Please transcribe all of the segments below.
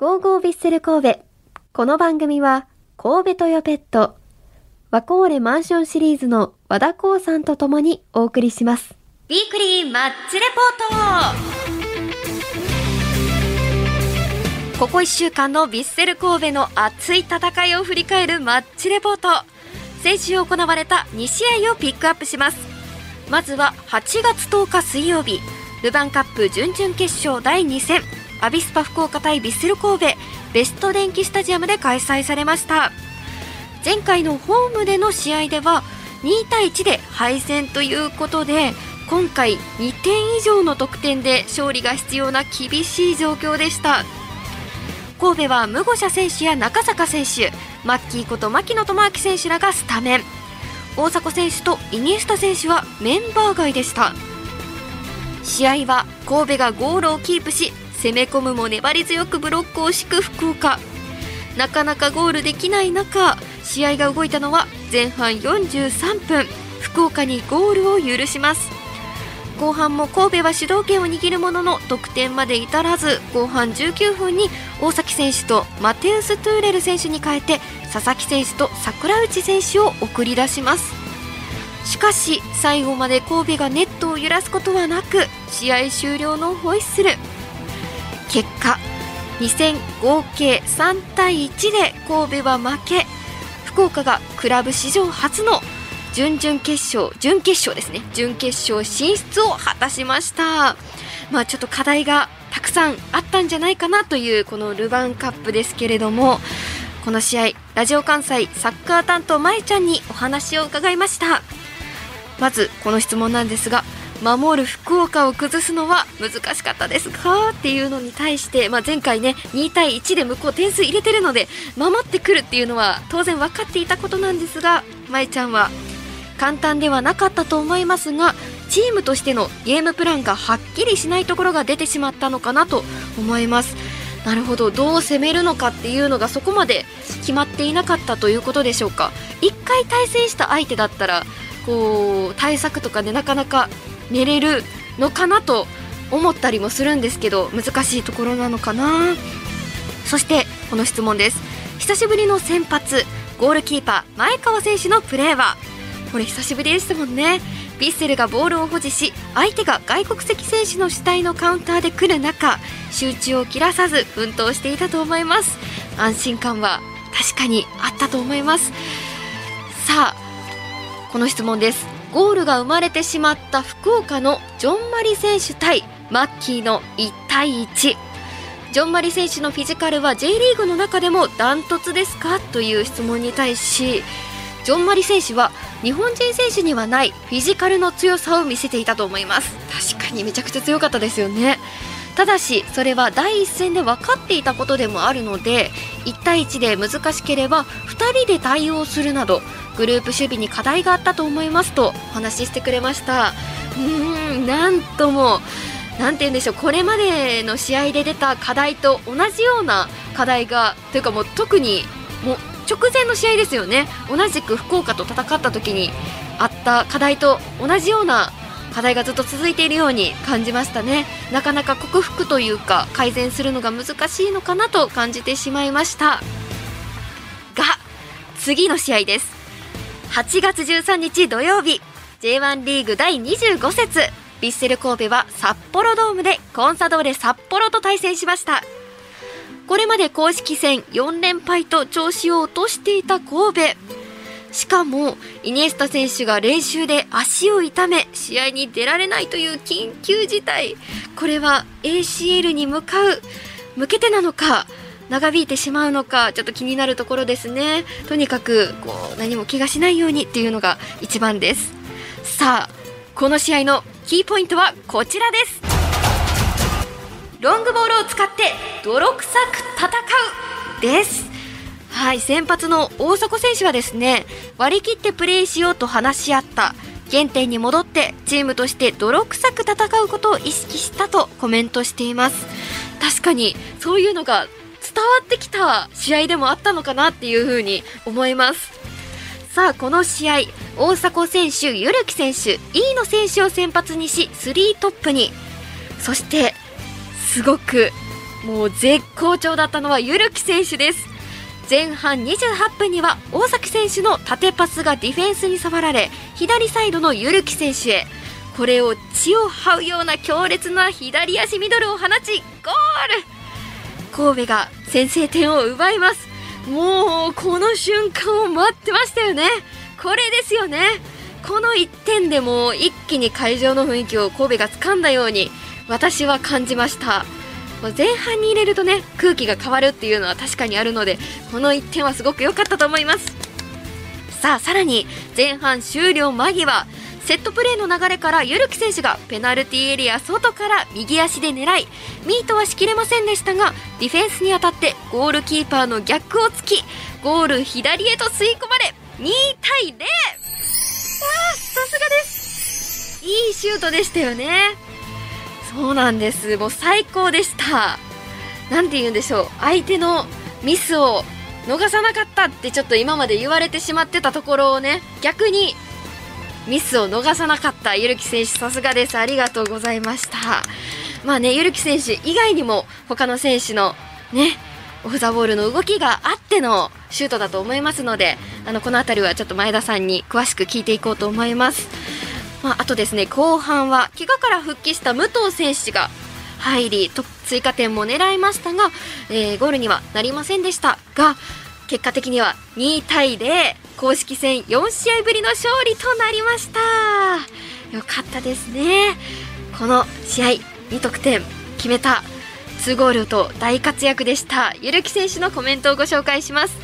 ゴーゴービッセル神戸。この番組は、神戸トヨペット、ワコーレマンションシリーズの和田光さんと共にお送りします。ビークリーマッチレポートここ1週間のビッセル神戸の熱い戦いを振り返るマッチレポート先週行われた2試合をピックアップしますまずは8月10日水曜日ルヴァンカップ準々決勝第2戦アビスパ福岡対ビッセル神戸ベスト電気スタジアムで開催されました。前回のホームでの試合では2対1で敗戦ということで今回2点以上の得点で勝利が必要な厳しい状況でした。神戸はムゴシャ選手や中坂選手マッキーこと牧野智明選手らがスタメン。大迫選手とイニエスタ選手はメンバー外でした。試合は神戸がゴールをキープし攻め込むも粘り強くブロックを敷く福岡。なかなかゴールできない中試合が動いたのは前半43分。福岡にゴールを許します。後半も神戸は主導権を握るものの得点まで至らず後半19分に大崎選手とマテウス・トゥーレル選手に変えて佐々木選手と桜内選手を送り出します。しかし最後まで神戸がネットを揺らすことはなく試合終了のホイッスル。結果2戦合計3対1で神戸は負け福岡がクラブ史上初の準々決勝準決勝ですね。準決勝進出を果たしました。まあちょっと課題がたくさんあったんじゃないかなというこのルヴァンカップですけれどもこの試合ラジオ関西サッカー担当まえちゃんにお話を伺いました。まずこの質問なんですが守る福岡を崩すのは難しかったですかっていうのに対して、まあ、前回ね2対1で向こう点数入れてるので守ってくるっていうのは当然分かっていたことなんですがまえちゃんは簡単ではなかったと思いますがチームとしてのゲームプランがはっきりしないところが出てしまったのかなと思います。なるほど。どう攻めるのかっていうのがそこまで決まっていなかったということでしょうか。1回対戦した相手だったらこう対策とかでなかなか寝れるのかなと思ったりもするんですけど難しいところなのかな。そしてこの質問です。久しぶりの先発ゴールキーパー前川選手のプレーは。これ久しぶりでしたもんね。ヴィッセルがボールを保持し相手が外国籍選手の主体のカウンターで来る中集中を切らさず奮闘していたと思います。安心感は確かにあったと思います。さあこの質問です。ゴールが生まれてしまった福岡のジョン・マリ選手対マッキーの1対1ジョン・マリ選手のフィジカルは J リーグの中でもダントツですか？という質問に対しジョン・マリ選手は日本人選手にはないフィジカルの強さを見せていたと思います。確かにめちゃくちゃ強かったですよね。ただしそれは第一戦で分かっていたことでもあるので1対1で難しければ2人で対応するなどグループ守備に課題があったと思いますとお話ししてくれました。うーんなんともなんて言うんでしょうこれまでの試合で出た課題と同じような課題がというかもう特にもう直前の試合ですよね。同じく福岡と戦った時にあった課題と同じような課題がずっと続いているように感じましたね。なかなか克服というか改善するのが難しいのかなと感じてしまいました。が次の試合です。8月13日土曜日。J1 リーグ第25節。ヴィッセル神戸は札幌ドームでコンサドーレ札幌と対戦しました。これまで公式戦4連敗と調子を落としていた神戸。しかもイニエスタ選手が練習で足を痛め試合に出られないという緊急事態。これは ACL に向かう。向けてなのか長引いてしまうのかちょっと気になるところですね。とにかくこう何も怪我しないようにっていうのが一番です。さあこの試合のキーポイントはこちらです。ロングボールを使って泥臭く戦うです。はい先発の大迫選手はですね割り切ってプレーしようと話し合った原点に戻ってチームとして泥臭く戦うことを意識したとコメントしています。確かにそういうのが伝わってきた試合でもあったのかなっていうふうに思います。さあこの試合大迫選手、ゆるき選手飯野選手を先発にし3トップに。そしてすごくもう絶好調だったのはゆるき選手です。前半28分には大崎選手の縦パスがディフェンスに触られ左サイドのゆるき選手へ。これを血を這うような強烈な左足ミドルを放ちゴール神戸が先制点を奪います。もうこの瞬間を待ってましたよね。これですよね。この1点でも一気に会場の雰囲気を神戸が掴んだように私は感じました。前半に入れるとね空気が変わるっていうのは確かにあるのでこの1点はすごく良かったと思います。さあさらに前半終了間際セットプレーの流れからゆるき選手がペナルティーエリア外から右足で狙いミートはしきれませんでしたがディフェンスに当たってゴールキーパーの逆を突きゴール左へと吸い込まれ2対0わあさすがです。いいシュートでしたよね。そうなんです。もう最高でした。なんて言うんでしょう。相手のミスを逃さなかったってちょっと今まで言われてしまってたところをね逆にミスを逃さなかったゆるき選手さすがです。ありがとうございました。まあねゆるき選手以外にも他の選手のねオフ・ザ・ボールの動きがあってのシュートだと思いますのであのこの辺りはちょっと前田さんに詳しく聞いていこうと思います、まあ、あとですね後半は怪我から復帰した武藤選手が入りと追加点も狙いましたが、えー、ゴールにはなりませんでしたが結果的には2対0公式戦4試合ぶりの勝利となりました。よかったですね。この試合2得点決めた2ゴールと大活躍でした。ゆるき選手のコメントをご紹介します。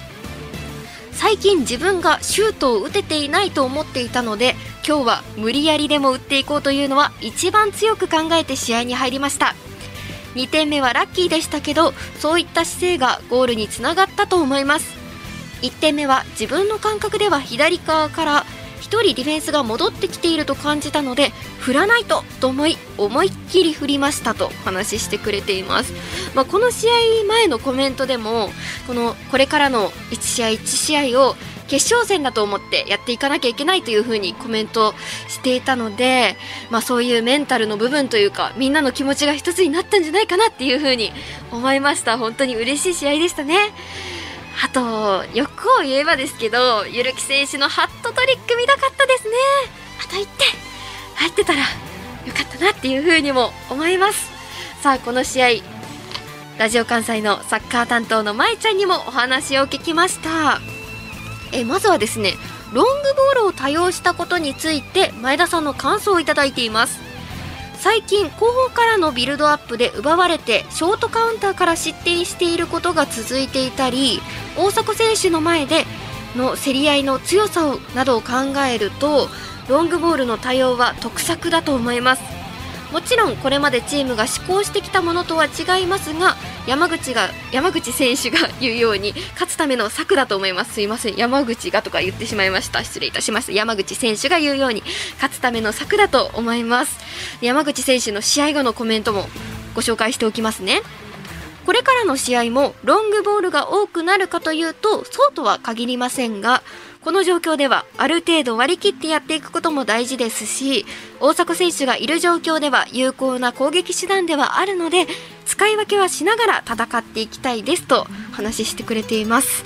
最近自分がシュートを打てていないと思っていたので今日は無理やりでも打っていこうというのは一番強く考えて試合に入りました。2点目はラッキーでしたけどそういった姿勢がゴールにつながったと思います。1点目は自分の感覚では左側から1人ディフェンスが戻ってきていると感じたので振らないとと思い思いっきり振りましたと話してくれています、まあ、この試合前のコメントでもこのこれからの1試合1試合を決勝戦だと思ってやっていかなきゃいけないというふうにコメントしていたので、まあ、そういうメンタルの部分というかみんなの気持ちが一つになったんじゃないかなっていうふうに思いました。本当に嬉しい試合でしたね。あと欲を言えばですけどゆるき選手のハットトリック見たかったですね。あと1点。入ってたらよかったなっていう風にも思います。さあこの試合ラジオ関西のサッカー担当のまいちゃんにもお話を聞きました。えまずはですねロングボールを多用したことについて前田さんの感想をいただいています。最近後方からのビルドアップで奪われてショートカウンターから失点していることが続いていたり大迫選手の前での競り合いの強さをなどを考えるとロングボールの対応は得策だと思います。もちろんこれまでチームが施行してきたものとは違いますが山口が山口選手が 言うように勝つための策だと思います。すいません。山口がとか言ってしまいました。失礼いたしました山口選手が言うように勝つための策だと思います。山口選手の試合後のコメントもご紹介しておきますね。これからの試合もロングボールが多くなるかというとそうとは限りませんがこの状況ではある程度割り切ってやっていくことも大事ですし大迫選手がいる状況では有効な攻撃手段ではあるので使い分けはしながら戦っていきたいですと話してくれています、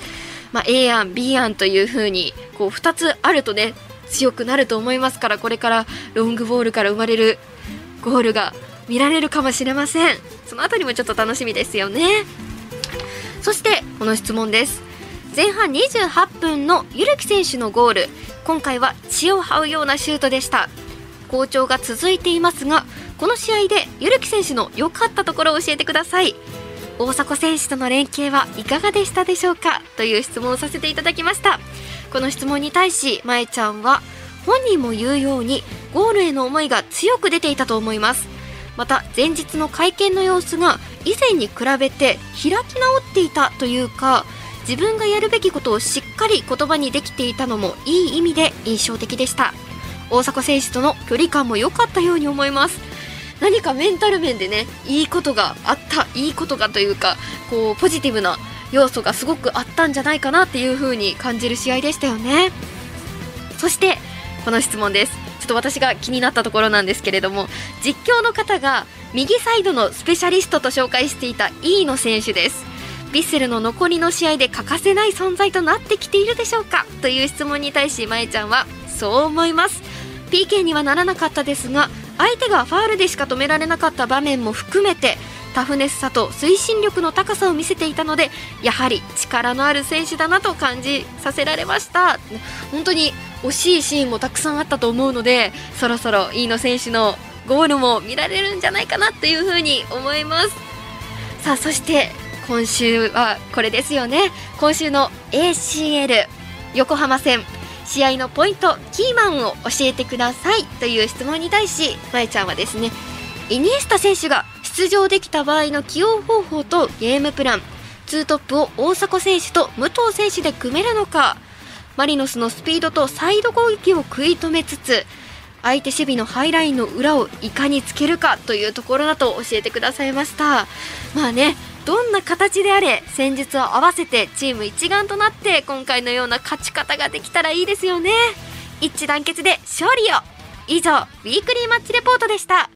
まあ、A 案 B 案という風にこう2つあるとね強くなると思いますからこれからロングボールから生まれるゴールが見られるかもしれません。そのあたりもちょっと楽しみですよね。そしてこの質問です。前半28分のゆるき選手のゴール。今回は血を這うようなシュートでした。好調が続いていますがこの試合でゆるき選手の良かったところを教えてください。大迫選手との連携はいかがでしたでしょうか？という質問をさせていただきました。この質問に対しまえちゃんは本人も言うようにゴールへの思いが強く出ていたと思います。また前日の会見の様子が以前に比べて開き直っていたというか自分がやるべきことをしっかり言葉にできていたのもいい意味で印象的でした。大迫選手との距離感も良かったように思います。何かメンタル面でねいいことがあったいいことがというかこうポジティブな要素がすごくあったんじゃないかなっていう風に感じる試合でしたよね。そしてこの質問です。ちょっと私が気になったところなんですけれども実況の方が右サイドのスペシャリストと紹介していた飯野選手です。ヴィッセルの残りの試合で欠かせない存在となってきているでしょうか？という質問に対しまえちゃんはそう思います。PK にはならなかったですが相手がファールでしか止められなかった場面も含めてタフネスさと推進力の高さを見せていたのでやはり力のある選手だなと感じさせられました。本当に惜しいシーンもたくさんあったと思うのでそろそろ飯野選手のゴールも見られるんじゃないかなというふうに思います。さあそして今週はこれですよね。今週の ACL 横浜戦。試合のポイントキーマンを教えてくださいという質問に対しまえちゃんはですねイニエスタ選手が出場できた場合の起用方法とゲームプラン2トップを大迫選手と武藤選手で組めるのかマリノスのスピードとサイド攻撃を食い止めつつ相手守備のハイラインの裏をいかにつけるかというところだと教えてくださいました。まあねどんな形であれ戦術を合わせてチーム一丸となって今回のような勝ち方ができたらいいですよね。一致団結で勝利を。以上ウィークリーマッチレポートでした。